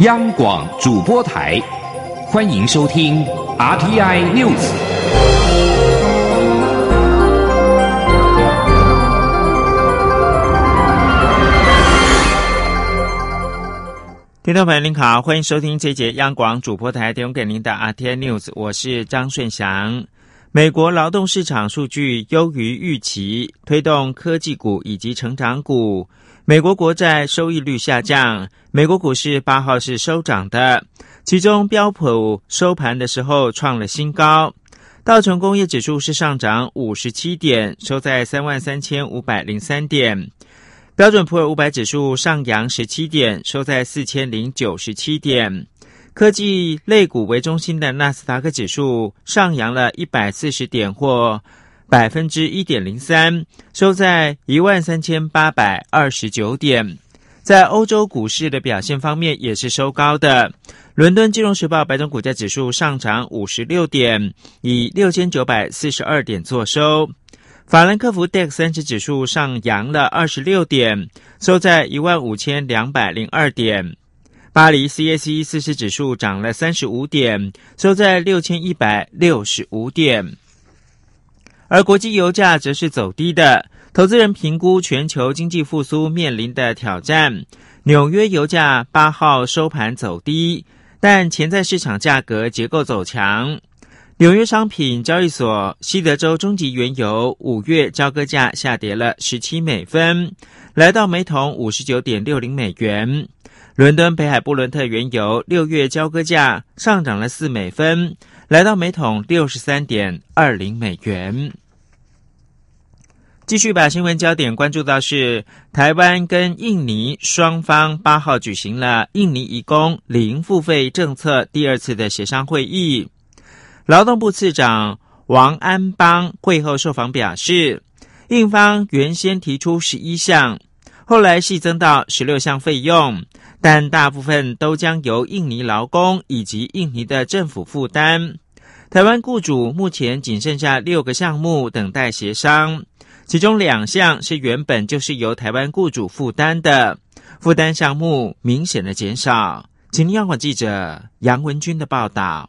央广主播台，欢迎收听 RTI News。听众朋友您好，欢迎收听这节央广主播台提供给您的 RTI News，我是张顺祥。美国劳动市场数据优于预期，推动科技股以及成长股。美国国债收益率下降，美国股市八号是收涨的，其中标普收盘的时候创了新高，道琼工业指数是上涨五十七点，收在三万三千五百零三点，标准普尔五百指数上扬十七点，收在四千零九十七点，科技类股为中心的纳斯达克指数上扬了一百四十点或。百分之一点零三，收在一万三千八百二十九点。在欧洲股市的表现方面，也是收高的。伦敦金融时报白种股价指数上涨五十六点，以六千九百四十二点作收。法兰克福 DAX 三十指数上扬了二十六点，收在一万五千两百零二点。巴黎 CAC 四十指数涨了三十五点，收在六千一百六十五点。而国际油价则是走低的，投资人评估全球经济复苏面临的挑战。纽约油价八号收盘走低，但潜在市场价格结构走强。纽约商品交易所西德州中级原油五月交割价下跌了十七美分，来到每桶五十九点六零美元。伦敦北海布伦特原油六月交割价上涨了四美分，来到每桶六十三点二零美元。继续把新闻焦点关注到是台湾跟印尼双方八号举行了印尼移工零付费政策第二次的协商会议。劳动部次长王安邦会后受访表示，印方原先提出十一项，后来细增到十六项费用，但大部分都将由印尼劳工以及印尼的政府负担。台湾雇主目前仅剩下六个项目等待协商。其中两项是原本就是由台湾雇主负担的，负担项目明显的减少。请央广记者杨文军的报道。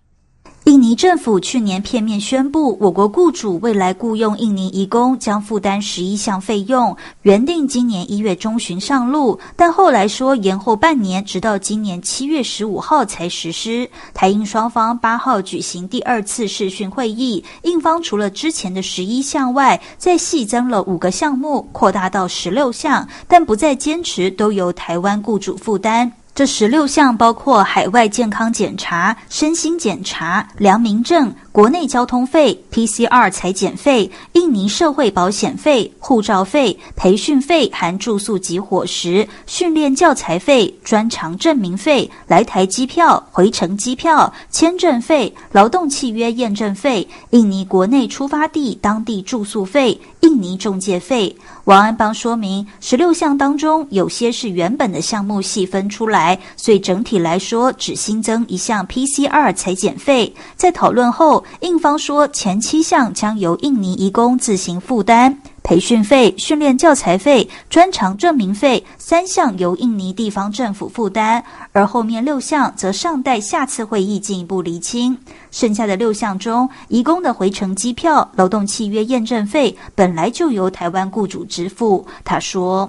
印尼政府去年片面宣布，我国雇主未来雇佣印尼移工将负担十一项费用，原定今年一月中旬上路，但后来说延后半年，直到今年七月十五号才实施。台印双方八号举行第二次视讯会议，印方除了之前的十一项外，再细增了五个项目，扩大到十六项，但不再坚持都由台湾雇主负担。这十六项包括海外健康检查、身心检查、良民证。国内交通费、PCR 裁剪费、印尼社会保险费、护照费、培训费含住宿及伙食、训练教材费、专长证明费、来台机票、回程机票、签证费、劳动契约验证费、印尼国内出发地当地住宿费、印尼中介费。王安邦说明，十六项当中有些是原本的项目细分出来，所以整体来说只新增一项 PCR 裁剪费。在讨论后。印方说，前七项将由印尼移工自行负担。培训费、训练教材费、专长证明费三项由印尼地方政府负担，而后面六项则尚待下次会议进一步厘清。剩下的六项中，移工的回程机票、劳动契约验证费本来就由台湾雇主支付。他说。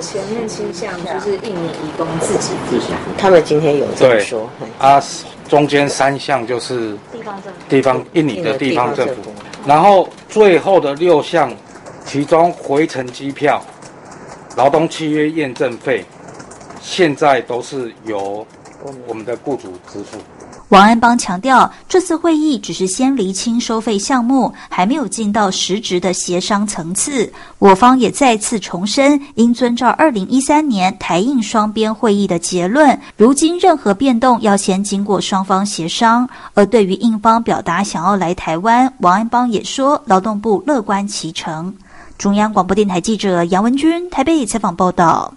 前面七项就是印尼移工自己自己，他们今天有这么说。啊，中间三项就是地方政府，地方印尼的地方政府，然后最后的六项，其中回程机票、劳动契约验证费，现在都是由我们的雇主支付。王安邦强调，这次会议只是先厘清收费项目，还没有进到实质的协商层次。我方也再次重申，应遵照二零一三年台印双边会议的结论，如今任何变动要先经过双方协商。而对于印方表达想要来台湾，王安邦也说，劳动部乐观其成。中央广播电台记者杨文君台北采访报道。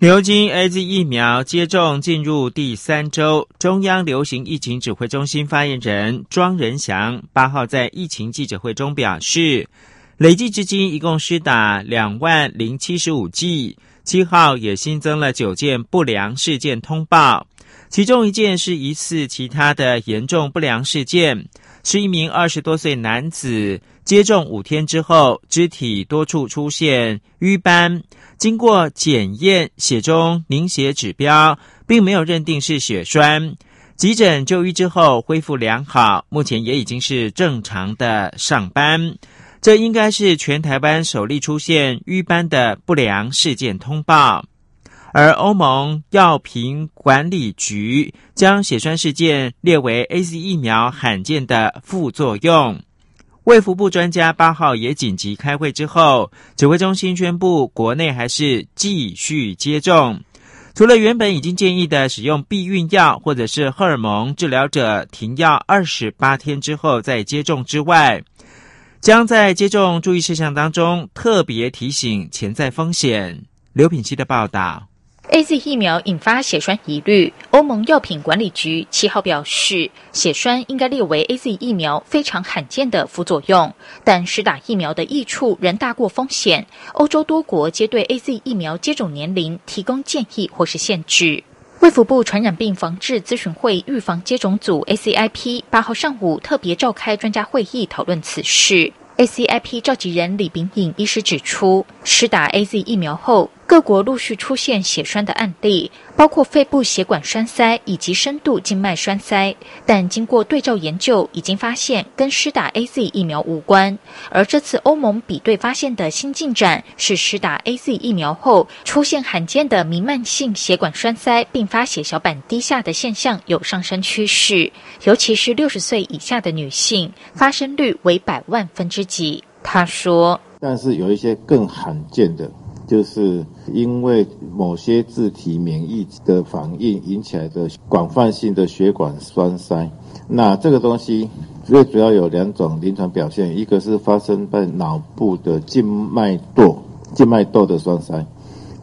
牛津 A Z 疫苗接种进入第三周，中央流行疫情指挥中心发言人庄仁祥八号在疫情记者会中表示，累计至今一共施打两万零七十五剂，七号也新增了九件不良事件通报，其中一件是疑似其他的严重不良事件，是一名二十多岁男子接种五天之后，肢体多处出现瘀斑，经过检验，血中凝血指标并没有认定是血栓。急诊就医之后恢复良好，目前也已经是正常的上班。这应该是全台湾首例出现瘀斑的不良事件通报。而欧盟药品管理局将血栓事件列为 A Z 疫苗罕见的副作用。卫福部专家八号也紧急开会之后，指挥中心宣布，国内还是继续接种。除了原本已经建议的使用避孕药或者是荷尔蒙治疗者停药二十八天之后再接种之外，将在接种注意事项当中特别提醒潜在风险。刘品希的报道。A Z 疫苗引发血栓疑虑，欧盟药品管理局七号表示，血栓应该列为 A Z 疫苗非常罕见的副作用，但施打疫苗的益处仍大过风险。欧洲多国皆对 A Z 疫苗接种年龄提供建议或是限制。卫福部传染病防治咨询会预防接种组 A C I P 八号上午特别召开专家会议讨论此事。A C I P 召集人李炳颖医师指出，施打 A Z 疫苗后。各国陆续出现血栓的案例，包括肺部血管栓塞以及深度静脉栓塞，但经过对照研究，已经发现跟施打 A Z 疫苗无关。而这次欧盟比对发现的新进展是，施打 A Z 疫苗后出现罕见的弥漫性血管栓塞并发血小板低下的现象有上升趋势，尤其是六十岁以下的女性，发生率为百万分之几。他说：“但是有一些更罕见的。”就是因为某些自体免疫的反应引起来的广泛性的血管栓塞，那这个东西最主要有两种临床表现，一个是发生在脑部的静脉窦静脉窦的栓塞，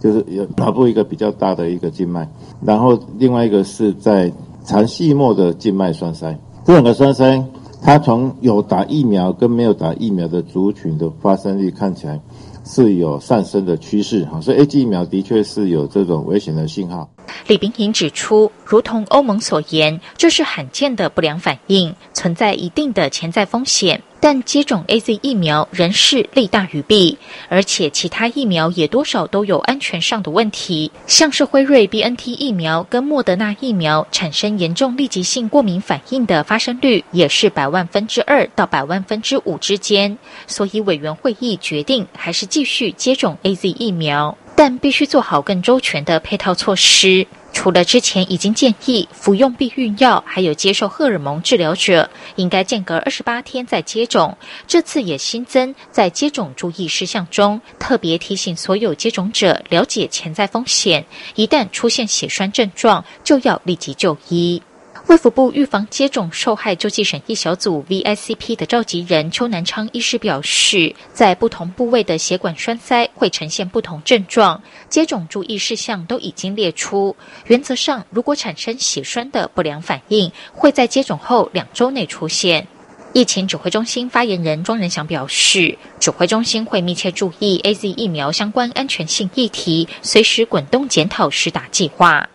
就是有脑部一个比较大的一个静脉，然后另外一个是在肠系膜的静脉栓塞，这两个栓塞，它从有打疫苗跟没有打疫苗的族群的发生率看起来。是有上升的趋势，哈，所以 A G 疫苗的确是有这种危险的信号。李冰莹指出，如同欧盟所言，这是罕见的不良反应，存在一定的潜在风险。但接种 A Z 疫苗仍是利大于弊，而且其他疫苗也多少都有安全上的问题，像是辉瑞 B N T 疫苗跟莫德纳疫苗产生严重立即性过敏反应的发生率也是百万分之二到百万分之五之间，所以委员会议决定还是继续接种 A Z 疫苗。但必须做好更周全的配套措施。除了之前已经建议服用避孕药，还有接受荷尔蒙治疗者，应该间隔二十八天再接种。这次也新增在接种注意事项中，特别提醒所有接种者了解潜在风险，一旦出现血栓症状，就要立即就医。卫福部预防接种受害救济审议小组 （VICP） 的召集人邱南昌医师表示，在不同部位的血管栓塞会呈现不同症状，接种注意事项都已经列出。原则上，如果产生血栓的不良反应，会在接种后两周内出现。疫情指挥中心发言人庄仁祥表示，指挥中心会密切注意 A Z 疫苗相关安全性议题，随时滚动检讨施打计划。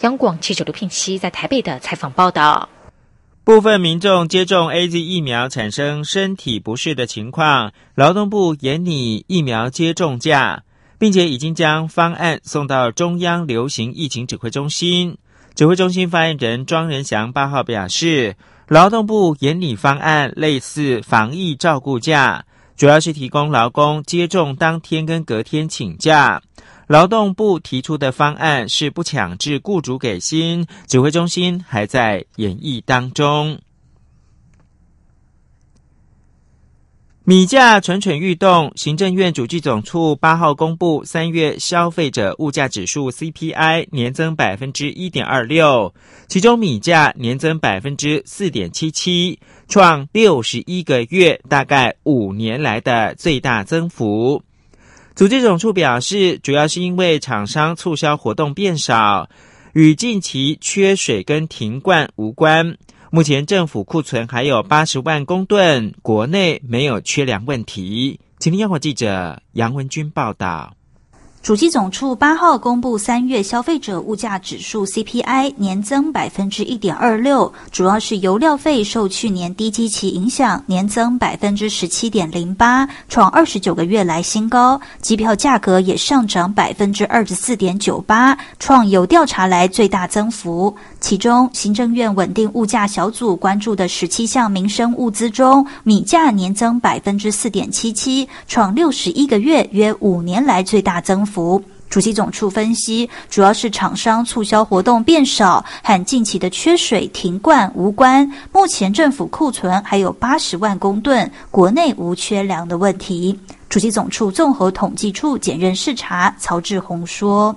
央广记者刘聘熙在台北的采访报道：部分民众接种 A Z 疫苗产生身体不适的情况，劳动部严拟疫苗接种假，并且已经将方案送到中央流行疫情指挥中心。指挥中心发言人庄仁祥八号表示，劳动部严拟方案类似防疫照顾假，主要是提供劳工接种当天跟隔天请假。劳动部提出的方案是不强制雇主给薪，指挥中心还在演绎当中。米价蠢蠢欲动，行政院主计总处八号公布三月消费者物价指数 CPI 年增百分之一点二六，其中米价年增百分之四点七七，创六十一个月大概五年来的最大增幅。组织总处表示，主要是因为厂商促销活动变少，与近期缺水跟停灌无关。目前政府库存还有八十万公吨，国内没有缺粮问题。请听央广记者杨文军报道。主机总处八号公布三月消费者物价指数 CPI 年增百分之一点二六，主要是油料费受去年低基期影响，年增百分之十七点零八，创二十九个月来新高。机票价格也上涨百分之二十四点九八，创有调查来最大增幅。其中，行政院稳定物价小组关注的十七项民生物资中，米价年增百分之四点七七，创六十一个月约五年来最大增幅。主席总处分析，主要是厂商促销活动变少，和近期的缺水停灌无关。目前政府库存还有八十万公吨，国内无缺粮的问题。主席总处综合统计处检任视察曹志宏说。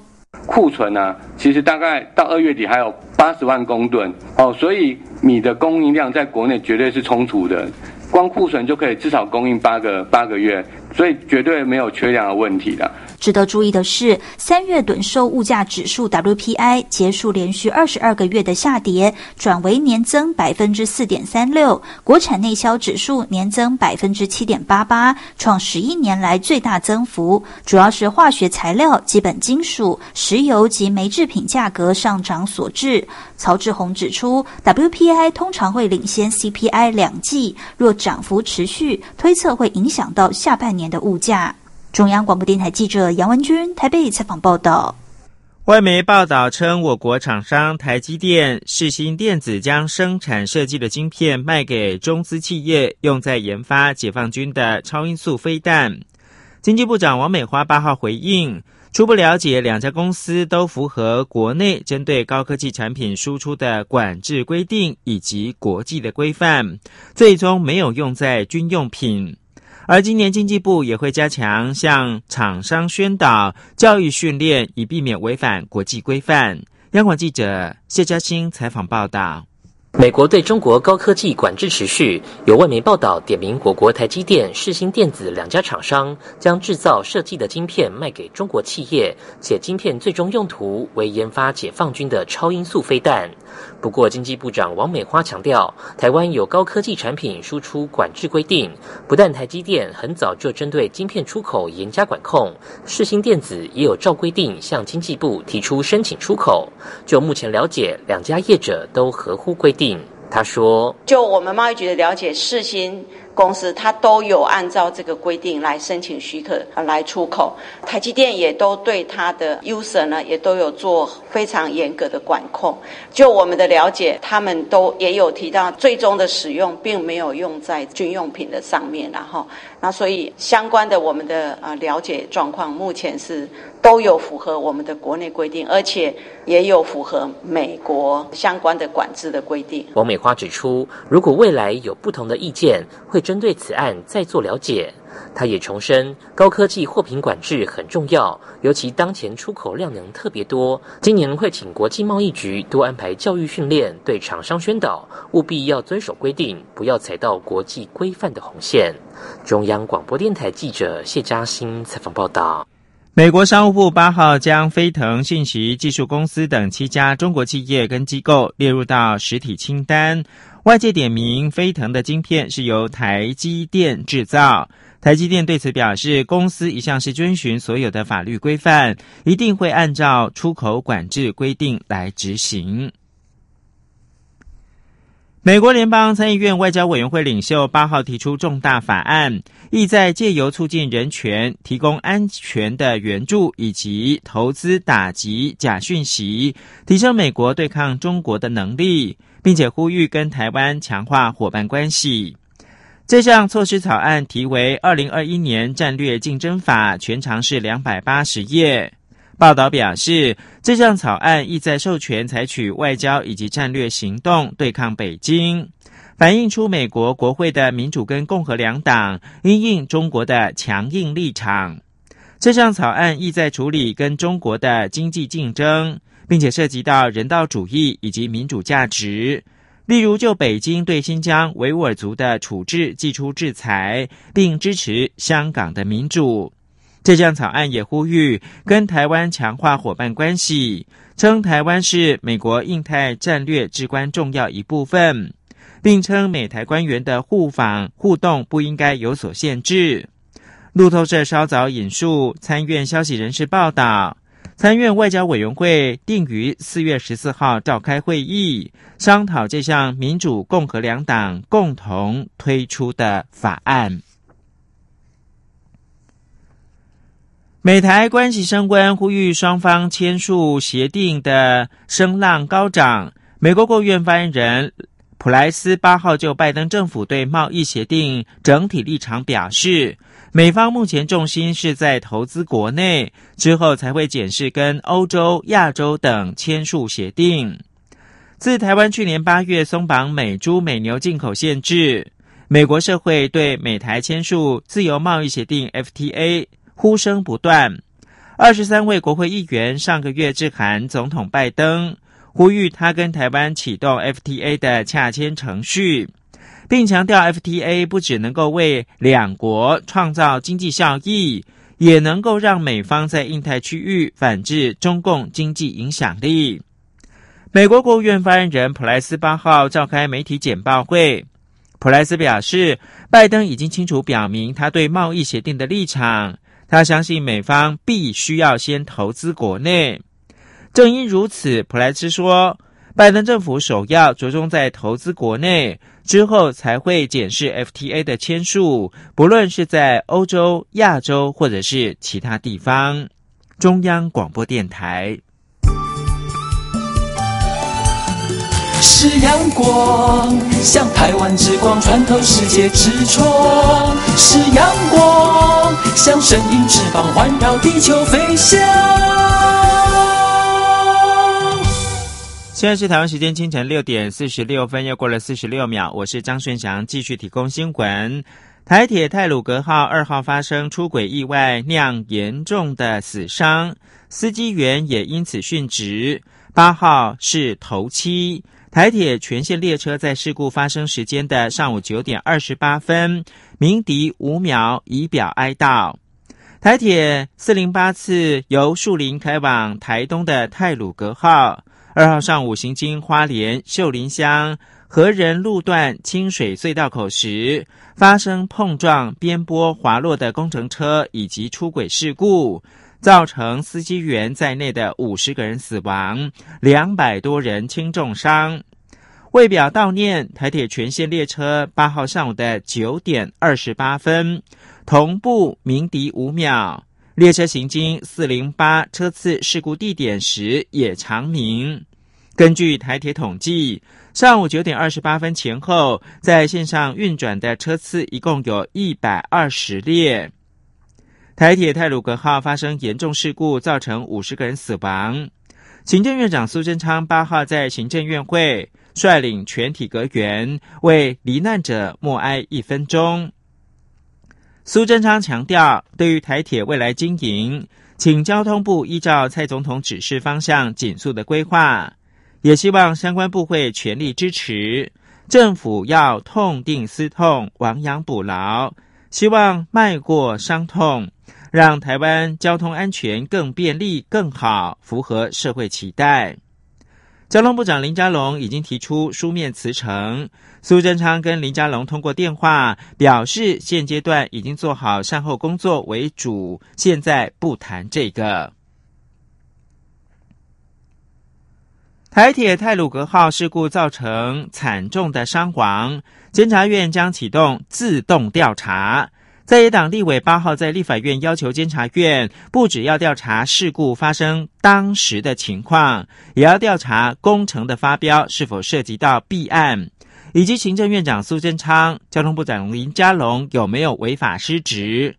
库存呢，其实大概到二月底还有八十万公吨哦，所以米的供应量在国内绝对是充足的，光库存就可以至少供应八个八个月，所以绝对没有缺粮的问题的。值得注意的是，三月趸售物价指数 WPI 结束连续二十二个月的下跌，转为年增百分之四点三六。国产内销指数年增百分之七点八八，创十一年来最大增幅。主要是化学材料、基本金属、石油及煤制品价格上涨所致。曹志宏指出，WPI 通常会领先 CPI 两季，若涨幅持续，推测会影响到下半年年的物价。中央广播电台记者杨文君台北采访报道。外媒报道称，我国厂商台积电、世新电子将生产设计的晶片卖给中资企业，用在研发解放军的超音速飞弹。经济部长王美花八号回应，初步了解，两家公司都符合国内针对高科技产品输出的管制规定以及国际的规范，最终没有用在军用品。而今年经济部也会加强向厂商宣导、教育训练，以避免违反国际规范。央广记者谢嘉欣采访报道。美国对中国高科技管制持续，有外媒报道点名我国台积电、世新电子两家厂商将制造设计的晶片卖给中国企业，且晶片最终用途为研发解放军的超音速飞弹。不过，经济部长王美花强调，台湾有高科技产品输出管制规定，不但台积电很早就针对晶片出口严加管控，世新电子也有照规定向经济部提出申请出口。就目前了解，两家业者都合乎规定。他说：“就我们贸易局的了解，世新。”公司它都有按照这个规定来申请许可来出口，台积电也都对它的 user 呢也都有做非常严格的管控。就我们的了解，他们都也有提到最终的使用并没有用在军用品的上面，然后那所以相关的我们的啊了解状况，目前是都有符合我们的国内规定，而且也有符合美国相关的管制的规定。王美花指出，如果未来有不同的意见，会。针对此案再做了解，他也重申高科技货品管制很重要，尤其当前出口量能特别多。今年会请国际贸易局多安排教育训练，对厂商宣导，务必要遵守规定，不要踩到国际规范的红线。中央广播电台记者谢嘉欣采访报道。美国商务部八号将飞腾信息技术公司等七家中国企业跟机构列入到实体清单。外界点名飞腾的晶片是由台积电制造，台积电对此表示，公司一向是遵循所有的法律规范，一定会按照出口管制规定来执行。美国联邦参议院外交委员会领袖八号提出重大法案，意在借由促进人权、提供安全的援助以及投资打击假讯息，提升美国对抗中国的能力。并且呼吁跟台湾强化伙伴关系。这项措施草案题为《二零二一年战略竞争法》，全长是两百八十页。报道表示，这项草案意在授权采取外交以及战略行动对抗北京，反映出美国国会的民主跟共和两党因应中国的强硬立场。这项草案意在处理跟中国的经济竞争。并且涉及到人道主义以及民主价值，例如就北京对新疆维吾尔族的处置寄出制裁，并支持香港的民主。这项草案也呼吁跟台湾强化伙伴关系，称台湾是美国印太战略至关重要一部分，并称美台官员的互访互动不应该有所限制。路透社稍早引述参院消息人士报道，参院外交委员会定于四月十四号召开会议，商讨这项民主、共和两党共同推出的法案。美台关系升温，呼吁双方签署协定的声浪高涨。美国国务院发言人普莱斯八号就拜登政府对贸易协定整体立场表示，美方目前重心是在投资国内，之后才会检视跟欧洲、亚洲等签署协定。自台湾去年八月松绑美猪美牛进口限制，美国社会对美台签署自由贸易协定 FTA。呼声不断，二十三位国会议员上个月致函总统拜登，呼吁他跟台湾启动 FTA 的洽签程序，并强调 FTA 不只能够为两国创造经济效益，也能够让美方在印太区域反制中共经济影响力。美国国务院发言人普莱斯八号召开媒体简报会，普莱斯表示，拜登已经清楚表明他对贸易协定的立场。他相信美方必须要先投资国内。正因如此，普莱斯说，拜登政府首要着重在投资国内，之后才会检视 FTA 的签署，不论是在欧洲、亚洲或者是其他地方。中央广播电台。是阳光，像台湾之光穿透世界之窗；是阳光，像神鹰翅膀环绕地球飞翔。现在是台湾时间清晨六点四十六分，又过了四十六秒。我是张顺祥，继续提供新闻。台铁泰鲁格号二号发生出轨意外，酿严重的死伤，司机员也因此殉职。八号是头七。台铁全线列车在事故发生时间的上午九点二十八分鸣笛五秒，以表哀悼。台铁四零八次由树林开往台东的泰鲁格号，二号上午行经花莲秀林乡和仁路段清水隧道口时，发生碰撞、边坡滑落的工程车以及出轨事故。造成司机员在内的五十个人死亡，两百多人轻重伤。为表悼念，台铁全线列车八号上午的九点二十八分同步鸣笛五秒，列车行经四零八车次事故地点时也长鸣。根据台铁统计，上午九点二十八分前后在线上运转的车次一共有一百二十列。台铁泰鲁格号发生严重事故，造成五十个人死亡。行政院长苏贞昌八号在行政院会率领全体阁员为罹难者默哀一分钟。苏贞昌强调，对于台铁未来经营，请交通部依照蔡总统指示方向紧速的规划，也希望相关部会全力支持，政府要痛定思痛，亡羊补牢，希望迈过伤痛。让台湾交通安全更便利、更好，符合社会期待。交通部长林佳龙已经提出书面辞呈，苏贞昌跟林佳龙通过电话表示，现阶段已经做好善后工作为主，现在不谈这个。台铁泰鲁格号事故造成惨重的伤亡，监察院将启动自动调查。在野党立委八号在立法院要求监察院，不只要调查事故发生当时的情况，也要调查工程的发标是否涉及到弊案，以及行政院长苏贞昌、交通部长林佳龙有没有违法失职。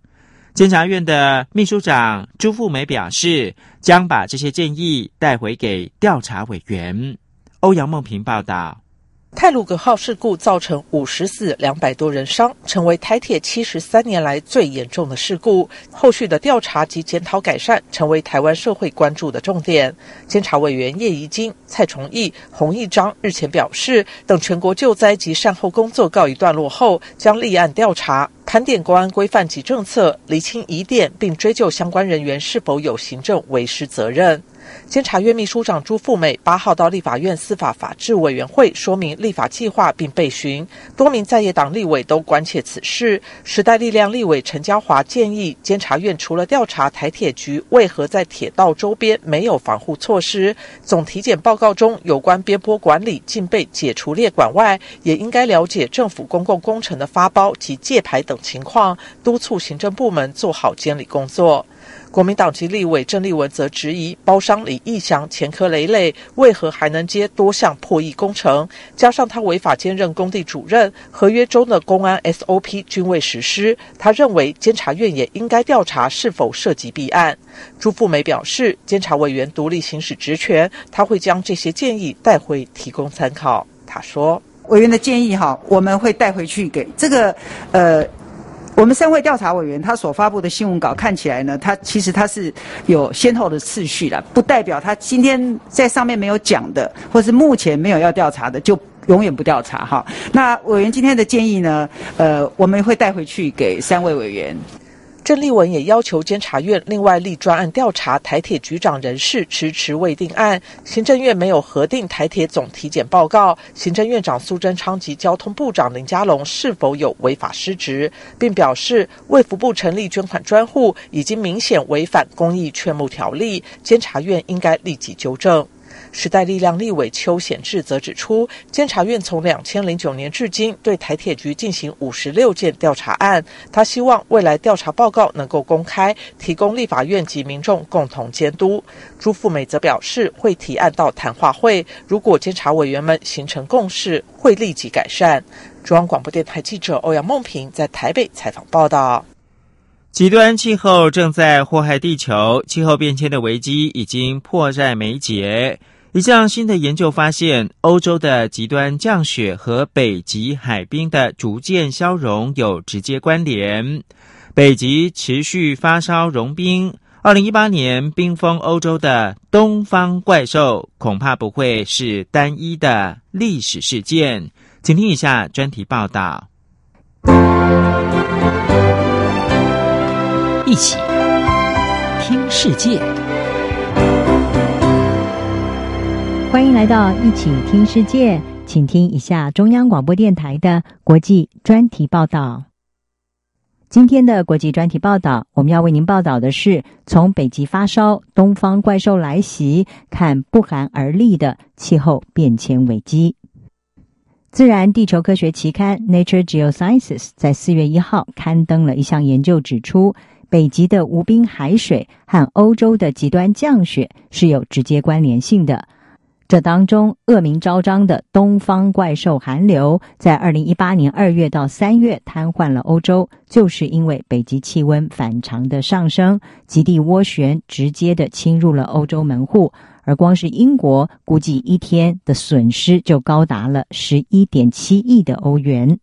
监察院的秘书长朱富梅表示，将把这些建议带回给调查委员。欧阳梦平报道。泰鲁格号事故造成五十死、两百多人伤，成为台铁七十三年来最严重的事故。后续的调查及检讨改善，成为台湾社会关注的重点。监察委员叶宜金、蔡崇义、洪义章日前表示，等全国救灾及善后工作告一段落后，将立案调查。盘点国安规范及政策，厘清疑点，并追究相关人员是否有行政违失责任。监察院秘书长朱富美八号到立法院司法法制委员会说明立法计划并被询，多名在野党立委都关切此事。时代力量立委陈嘉华建议，监察院除了调查台铁局为何在铁道周边没有防护措施，总体检报告中有关边坡管理竟被解除列管外，也应该了解政府公共工程的发包及借牌等情况，督促行政部门做好监理工作。国民党籍立委郑丽文则质疑，包商李义祥前科累累，为何还能接多项破亿工程？加上他违法兼任工地主任，合约中的公安 SOP 均未实施。他认为监察院也应该调查是否涉及弊案。朱富梅表示，监察委员独立行使职权，他会将这些建议带回提供参考。他说：“委员的建议哈，我们会带回去给这个呃。”我们三位调查委员他所发布的新闻稿看起来呢，他其实他是有先后的次序的，不代表他今天在上面没有讲的，或是目前没有要调查的，就永远不调查哈。那委员今天的建议呢，呃，我们会带回去给三位委员。郑丽文也要求监察院另外立专案调查台铁局长人事迟迟未定案，行政院没有核定台铁总体检报告，行政院长苏贞昌及交通部长林佳龙是否有违法失职，并表示卫福部成立捐款专户已经明显违反公益劝募条例，监察院应该立即纠正。时代力量立委邱显志则指出，监察院从两千零九年至今对台铁局进行五十六件调查案，他希望未来调查报告能够公开，提供立法院及民众共同监督。朱富美则表示，会提案到谈话会，如果监察委员们形成共识，会立即改善。中央广播电台记者欧阳梦平在台北采访报道。极端气候正在祸害地球，气候变迁的危机已经迫在眉睫。一项新的研究发现，欧洲的极端降雪和北极海冰的逐渐消融有直接关联。北极持续发烧融冰，二零一八年冰封欧洲的东方怪兽恐怕不会是单一的历史事件。请听一下专题报道。一起听世界。欢迎来到一起听世界，请听一下中央广播电台的国际专题报道。今天的国际专题报道，我们要为您报道的是：从北极发烧、东方怪兽来袭，看不寒而栗的气候变迁危机。自然地球科学期刊《Nature Geosciences》在四月一号刊登了一项研究，指出北极的无冰海水和欧洲的极端降雪是有直接关联性的。这当中恶名昭彰的东方怪兽寒流，在二零一八年二月到三月瘫痪了欧洲，就是因为北极气温反常的上升，极地涡旋直接的侵入了欧洲门户，而光是英国估计一天的损失就高达了十一点七亿的欧元。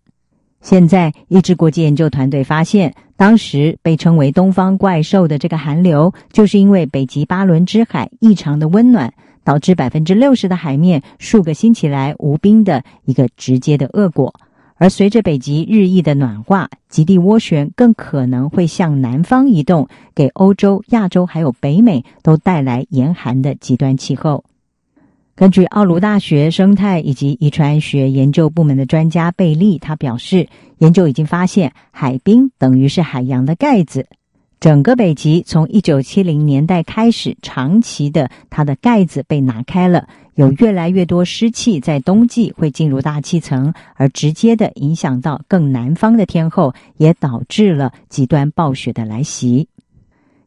现在，一支国际研究团队发现，当时被称为东方怪兽的这个寒流，就是因为北极巴伦支海异常的温暖。导致百分之六十的海面数个星期来无冰的一个直接的恶果，而随着北极日益的暖化，极地涡旋更可能会向南方移动，给欧洲、亚洲还有北美都带来严寒的极端气候。根据奥卢大学生态以及遗传学研究部门的专家贝利，他表示，研究已经发现，海冰等于是海洋的盖子。整个北极从一九七零年代开始，长期的它的盖子被拿开了，有越来越多湿气在冬季会进入大气层，而直接的影响到更南方的天候，也导致了极端暴雪的来袭。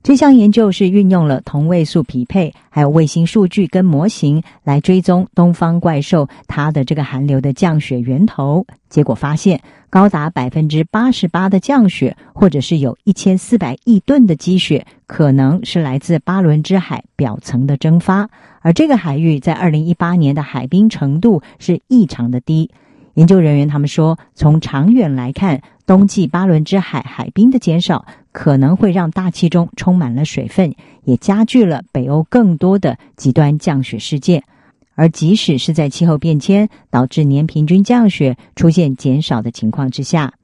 这项研究是运用了同位素匹配，还有卫星数据跟模型来追踪东方怪兽它的这个寒流的降雪源头。结果发现，高达百分之八十八的降雪，或者是有一千四百亿吨的积雪，可能是来自巴伦支海表层的蒸发。而这个海域在二零一八年的海冰程度是异常的低。研究人员他们说，从长远来看，冬季巴伦支海海冰的减少可能会让大气中充满了水分，也加剧了北欧更多的极端降雪事件。而即使是在气候变迁导致年平均降雪出现减少的情况之下，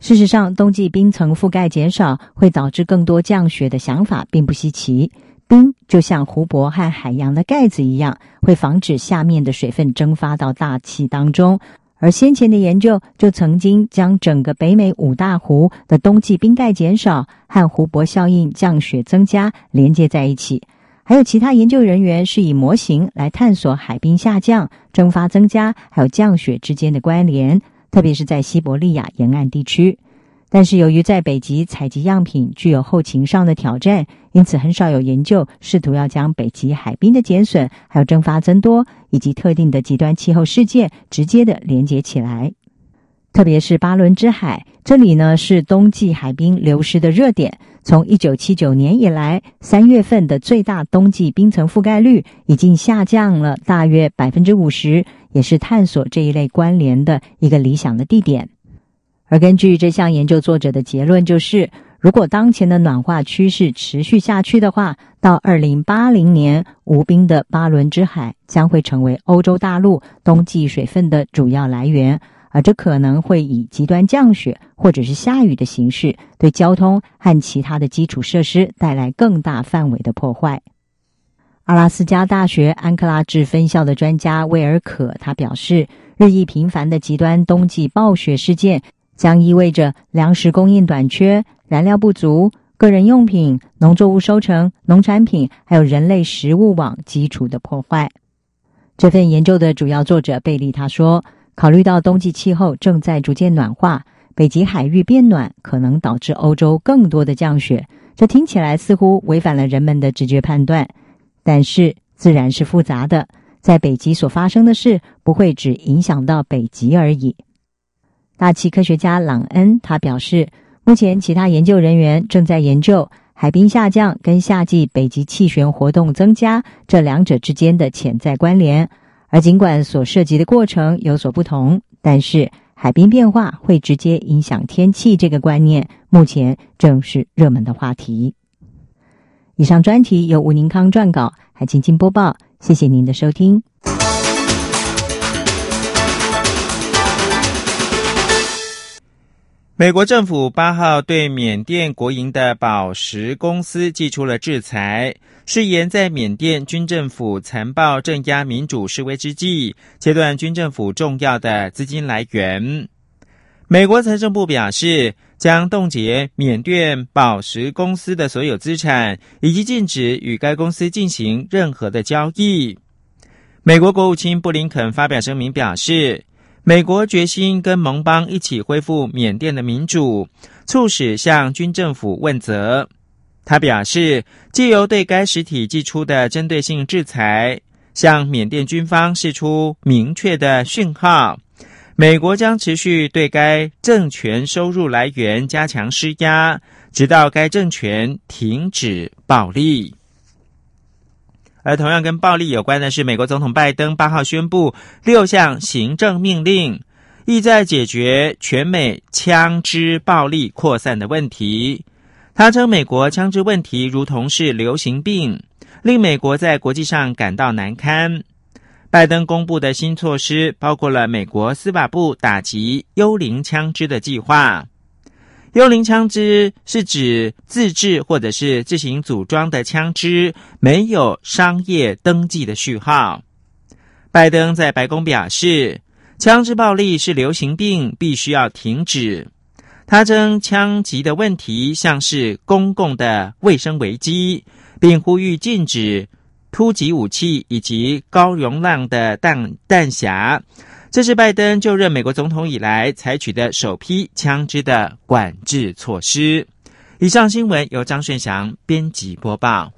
事实上，冬季冰层覆盖减少会导致更多降雪的想法并不稀奇。冰就像湖泊和海洋的盖子一样，会防止下面的水分蒸发到大气当中。而先前的研究就曾经将整个北美五大湖的冬季冰盖减少和湖泊效应降雪增加连接在一起。还有其他研究人员是以模型来探索海冰下降、蒸发增加还有降雪之间的关联，特别是在西伯利亚沿岸地区。但是由于在北极采集样品具有后勤上的挑战，因此很少有研究试图要将北极海冰的减损、还有蒸发增多以及特定的极端气候事件直接的连接起来。特别是巴伦支海，这里呢是冬季海冰流失的热点。从一九七九年以来，三月份的最大冬季冰层覆盖率已经下降了大约百分之五十，也是探索这一类关联的一个理想的地点。而根据这项研究作者的结论，就是如果当前的暖化趋势持续下去的话，到二零八零年，无冰的巴伦支海将会成为欧洲大陆冬季水分的主要来源，而这可能会以极端降雪或者是下雨的形式，对交通和其他的基础设施带来更大范围的破坏。阿拉斯加大学安克拉治分校的专家威尔可他表示，日益频繁的极端冬季暴雪事件。将意味着粮食供应短缺、燃料不足、个人用品、农作物收成、农产品，还有人类食物网基础的破坏。这份研究的主要作者贝利他说：“考虑到冬季气候正在逐渐暖化，北极海域变暖可能导致欧洲更多的降雪。这听起来似乎违反了人们的直觉判断，但是自然是复杂的。在北极所发生的事不会只影响到北极而已。”大气科学家朗恩他表示，目前其他研究人员正在研究海冰下降跟夏季北极气旋活动增加这两者之间的潜在关联。而尽管所涉及的过程有所不同，但是海冰变化会直接影响天气这个观念，目前正是热门的话题。以上专题由吴宁康撰稿，海清清播报。谢谢您的收听。美国政府八号对缅甸国营的宝石公司寄出了制裁，誓言在缅甸军政府残暴镇压民主示威之际，切断军政府重要的资金来源。美国财政部表示，将冻结缅甸宝石公司的所有资产，以及禁止与该公司进行任何的交易。美国国务卿布林肯发表声明表示。美国决心跟盟邦一起恢复缅甸的民主，促使向军政府问责。他表示，借由对该实体寄出的针对性制裁，向缅甸军方释出明确的讯号：美国将持续对该政权收入来源加强施压，直到该政权停止暴力。而同样跟暴力有关的是，美国总统拜登八号宣布六项行政命令，意在解决全美枪支暴力扩散的问题。他称，美国枪支问题如同是流行病，令美国在国际上感到难堪。拜登公布的新措施包括了美国司法部打击幽灵枪支的计划。幽灵枪支是指自制或者是自行组装的枪支，没有商业登记的序号。拜登在白宫表示，枪支暴力是流行病，必须要停止。他称枪击的问题像是公共的卫生危机，并呼吁禁止突击武器以及高容量的弹弹匣。这是拜登就任美国总统以来采取的首批枪支的管制措施。以上新闻由张顺祥编辑播报。